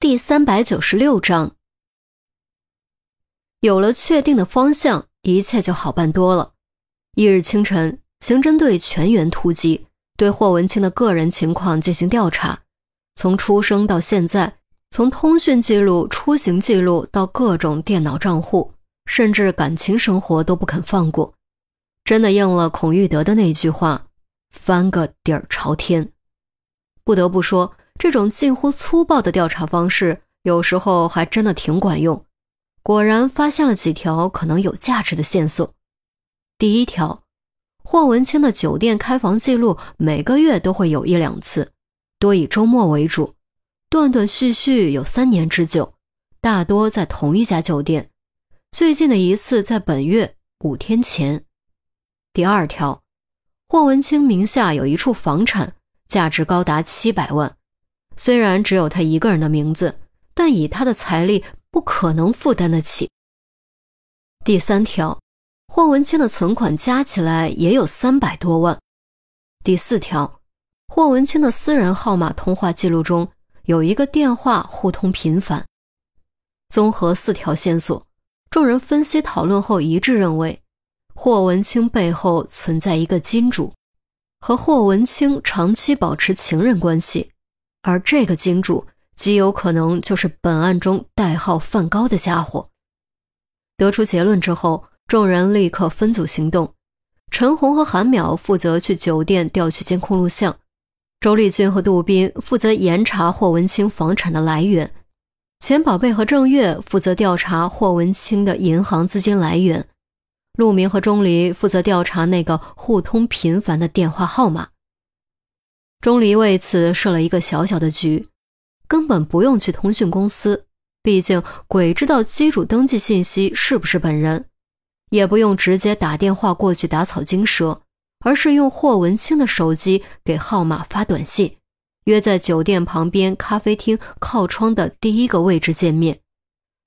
第三百九十六章，有了确定的方向，一切就好办多了。翌日清晨，刑侦队全员突击，对霍文清的个人情况进行调查，从出生到现在，从通讯记录、出行记录到各种电脑账户，甚至感情生活都不肯放过。真的应了孔玉德的那句话：“翻个底儿朝天。”不得不说。这种近乎粗暴的调查方式，有时候还真的挺管用。果然发现了几条可能有价值的线索。第一条，霍文清的酒店开房记录每个月都会有一两次，多以周末为主，断断续续有三年之久，大多在同一家酒店。最近的一次在本月五天前。第二条，霍文清名下有一处房产，价值高达七百万。虽然只有他一个人的名字，但以他的财力不可能负担得起。第三条，霍文清的存款加起来也有三百多万。第四条，霍文清的私人号码通话记录中有一个电话互通频繁。综合四条线索，众人分析讨论后一致认为，霍文清背后存在一个金主，和霍文清长期保持情人关系。而这个金主极有可能就是本案中代号梵高的家伙。得出结论之后，众人立刻分组行动。陈红和韩淼负责去酒店调取监控录像，周丽君和杜斌负责严查霍文清房产的来源，钱宝贝和郑月负责调查霍文清的银行资金来源，陆明和钟离负责调查那个互通频繁的电话号码。钟离为此设了一个小小的局，根本不用去通讯公司，毕竟鬼知道机主登记信息是不是本人，也不用直接打电话过去打草惊蛇，而是用霍文清的手机给号码发短信，约在酒店旁边咖啡厅靠窗的第一个位置见面，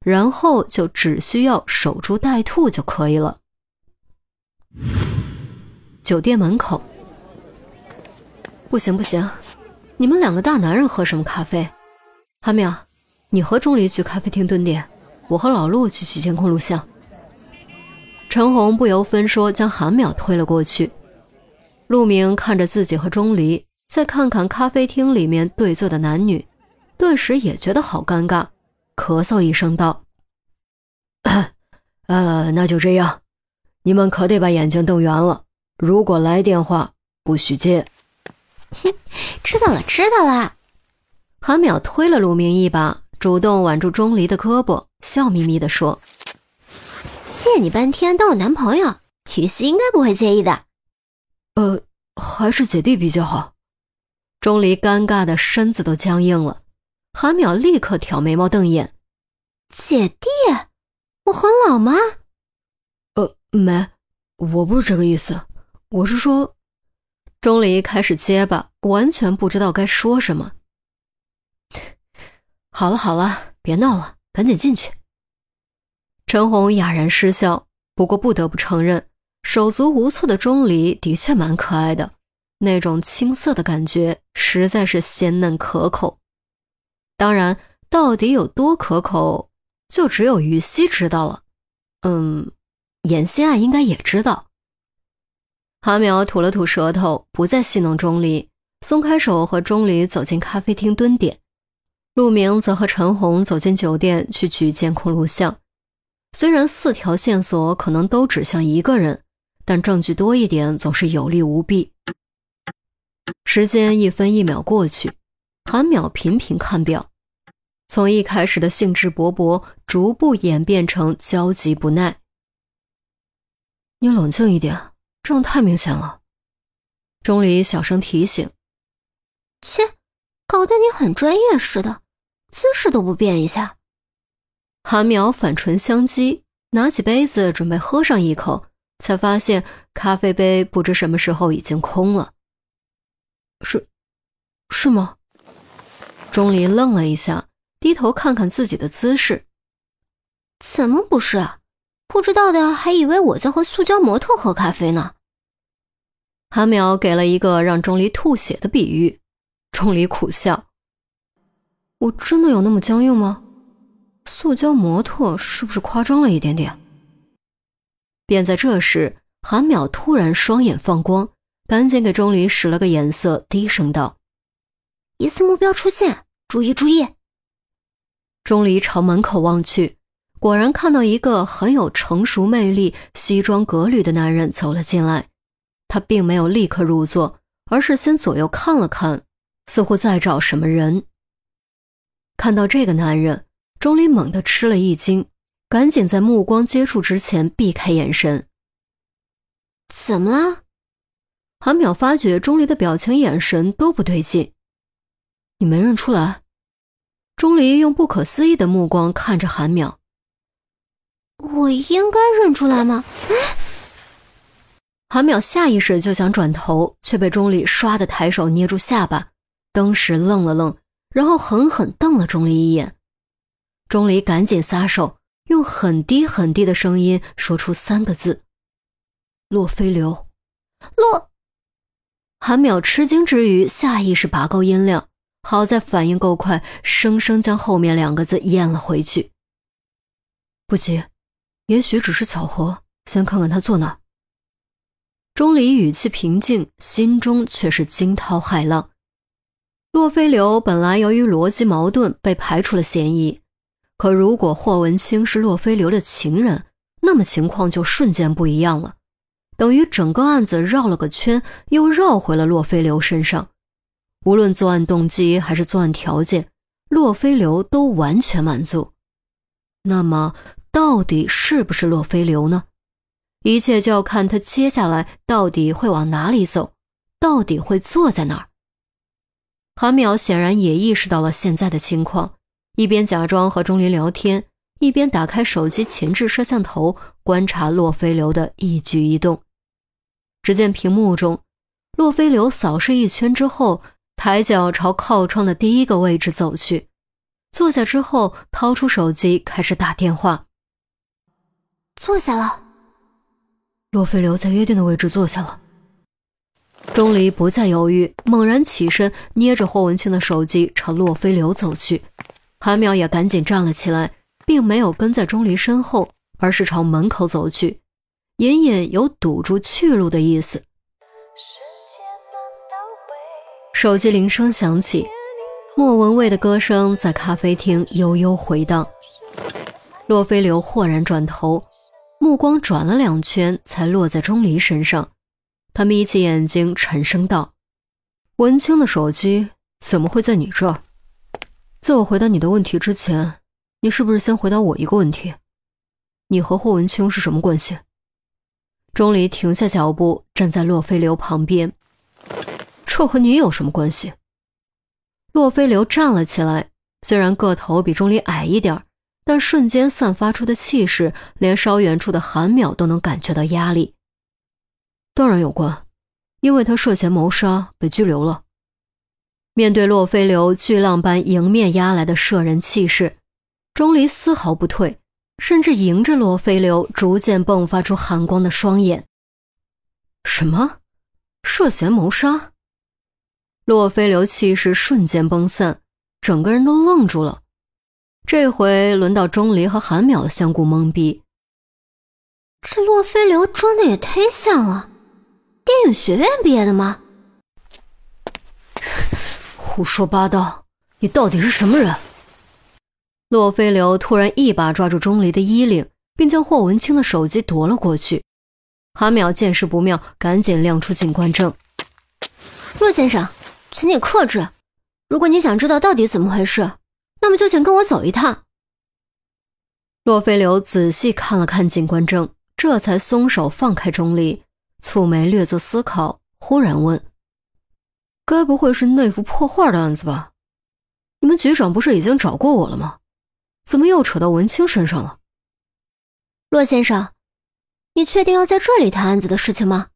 然后就只需要守株待兔就可以了。酒店门口。不行不行，你们两个大男人喝什么咖啡？韩淼，你和钟离去咖啡厅蹲点，我和老陆去取监控录像。陈红不由分说将韩淼推了过去。陆明看着自己和钟离，再看看咖啡厅里面对坐的男女，顿时也觉得好尴尬，咳嗽一声道：“ 呃，那就这样，你们可得把眼睛瞪圆了，如果来电话不许接。”哼，知道了，知道了。韩淼推了陆明一把，主动挽住钟离的胳膊，笑眯眯地说：“借你半天当我男朋友，雨熙应该不会介意的。”呃，还是姐弟比较好。钟离尴尬的身子都僵硬了。韩淼立刻挑眉毛瞪眼：“姐弟？我很老吗？”“呃，没，我不是这个意思，我是说。”钟离开始结巴，完全不知道该说什么。好了好了，别闹了，赶紧进去。陈红哑然失笑，不过不得不承认，手足无措的钟离的确蛮可爱的，那种青涩的感觉实在是鲜嫩可口。当然，到底有多可口，就只有于西知道了。嗯，严心爱应该也知道。韩淼吐了吐舌头，不再戏弄钟离，松开手和钟离走进咖啡厅蹲点。陆明则和陈红走进酒店去取监控录像。虽然四条线索可能都指向一个人，但证据多一点总是有利无弊。时间一分一秒过去，韩淼频频看表，从一开始的兴致勃勃，逐步演变成焦急不耐。你冷静一点。这样太明显了，钟离小声提醒：“切，搞得你很专业似的，姿势都不变一下。”韩淼反唇相讥，拿起杯子准备喝上一口，才发现咖啡杯不知什么时候已经空了。是，是吗？钟离愣了一下，低头看看自己的姿势，怎么不是？不知道的还以为我在和塑胶模特喝咖啡呢。韩淼给了一个让钟离吐血的比喻，钟离苦笑：“我真的有那么僵硬吗？塑胶模特是不是夸张了一点点？便在这时，韩淼突然双眼放光，赶紧给钟离使了个眼色，低声道：“疑似目标出现，注意注意！”钟离朝门口望去，果然看到一个很有成熟魅力、西装革履的男人走了进来。他并没有立刻入座，而是先左右看了看，似乎在找什么人。看到这个男人，钟离猛地吃了一惊。赶紧在目光接触之前避开眼神。怎么了？韩淼发觉钟离的表情、眼神都不对劲。你没认出来？钟离用不可思议的目光看着韩淼。我应该认出来吗？韩淼下意识就想转头，却被钟离唰的抬手捏住下巴，当时愣了愣，然后狠狠瞪了钟离一眼。钟离赶紧撒手。用很低很低的声音说出三个字：“洛飞流。”洛韩淼吃惊之余，下意识拔高音量，好在反应够快，生生将后面两个字咽了回去。不急，也许只是巧合。先看看他坐哪。钟离语气平静，心中却是惊涛骇浪。洛飞流本来由于逻辑矛盾被排除了嫌疑。可如果霍文清是洛飞流的情人，那么情况就瞬间不一样了，等于整个案子绕了个圈，又绕回了洛飞流身上。无论作案动机还是作案条件，洛飞流都完全满足。那么，到底是不是洛飞流呢？一切就要看他接下来到底会往哪里走，到底会坐在哪儿。韩淼显然也意识到了现在的情况。一边假装和钟离聊天，一边打开手机前置摄像头观察洛飞流的一举一动。只见屏幕中，洛飞流扫视一圈之后，抬脚朝靠窗的第一个位置走去，坐下之后掏出手机开始打电话。坐下了，洛飞流在约定的位置坐下了。钟离不再犹豫，猛然起身，捏着霍文清的手机朝洛飞流走去。韩淼也赶紧站了起来，并没有跟在钟离身后，而是朝门口走去，隐隐有堵住去路的意思。手机铃声响起，莫文蔚的歌声在咖啡厅悠悠回荡。洛飞流豁然转头，目光转了两圈，才落在钟离身上。他眯起眼睛，沉声道：“文清的手机怎么会在你这儿？”在我回答你的问题之前，你是不是先回答我一个问题？你和霍文清是什么关系？钟离停下脚步，站在洛飞流旁边。这和你有什么关系？洛飞流站了起来，虽然个头比钟离矮一点儿，但瞬间散发出的气势，连稍远处的韩淼都能感觉到压力。当然有关，因为他涉嫌谋杀，被拘留了。面对洛飞流巨浪般迎面压来的摄人气势，钟离丝毫不退，甚至迎着洛飞流逐渐迸发出寒光的双眼。什么？涉嫌谋杀？洛飞流气势瞬间崩散，整个人都愣住了。这回轮到钟离和韩淼相顾懵逼。这洛飞流装的也忒像了，电影学院毕业的吗？胡说八道！你到底是什么人？洛飞流突然一把抓住钟离的衣领，并将霍文清的手机夺了过去。韩淼见势不妙，赶紧亮出警官证。洛先生，请你克制。如果你想知道到底怎么回事，那么就请跟我走一趟。洛飞流仔细看了看警官证，这才松手放开钟离，蹙眉略作思考，忽然问。该不会是那幅破画的案子吧？你们局长不是已经找过我了吗？怎么又扯到文清身上了？洛先生，你确定要在这里谈案子的事情吗？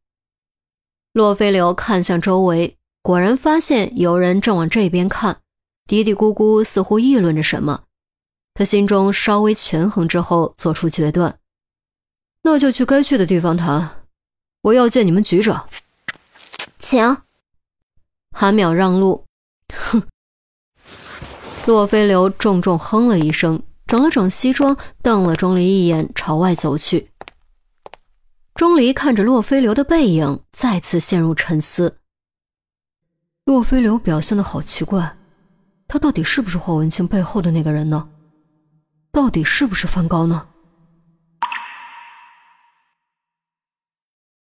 洛飞流看向周围，果然发现有人正往这边看，嘀嘀咕咕似乎议论着什么他心中稍微权衡之后做出决断。那就去该去的地方谈我要见你们局长。请韩淼让路哼。洛飞流重重哼了一声整了整西装瞪了钟离一眼朝外走去。钟离看着洛飞流的背影再次陷入沉思。洛飞流表现的好奇怪他到底是不是霍文清背后的那个人呢？到底是不是梵高呢？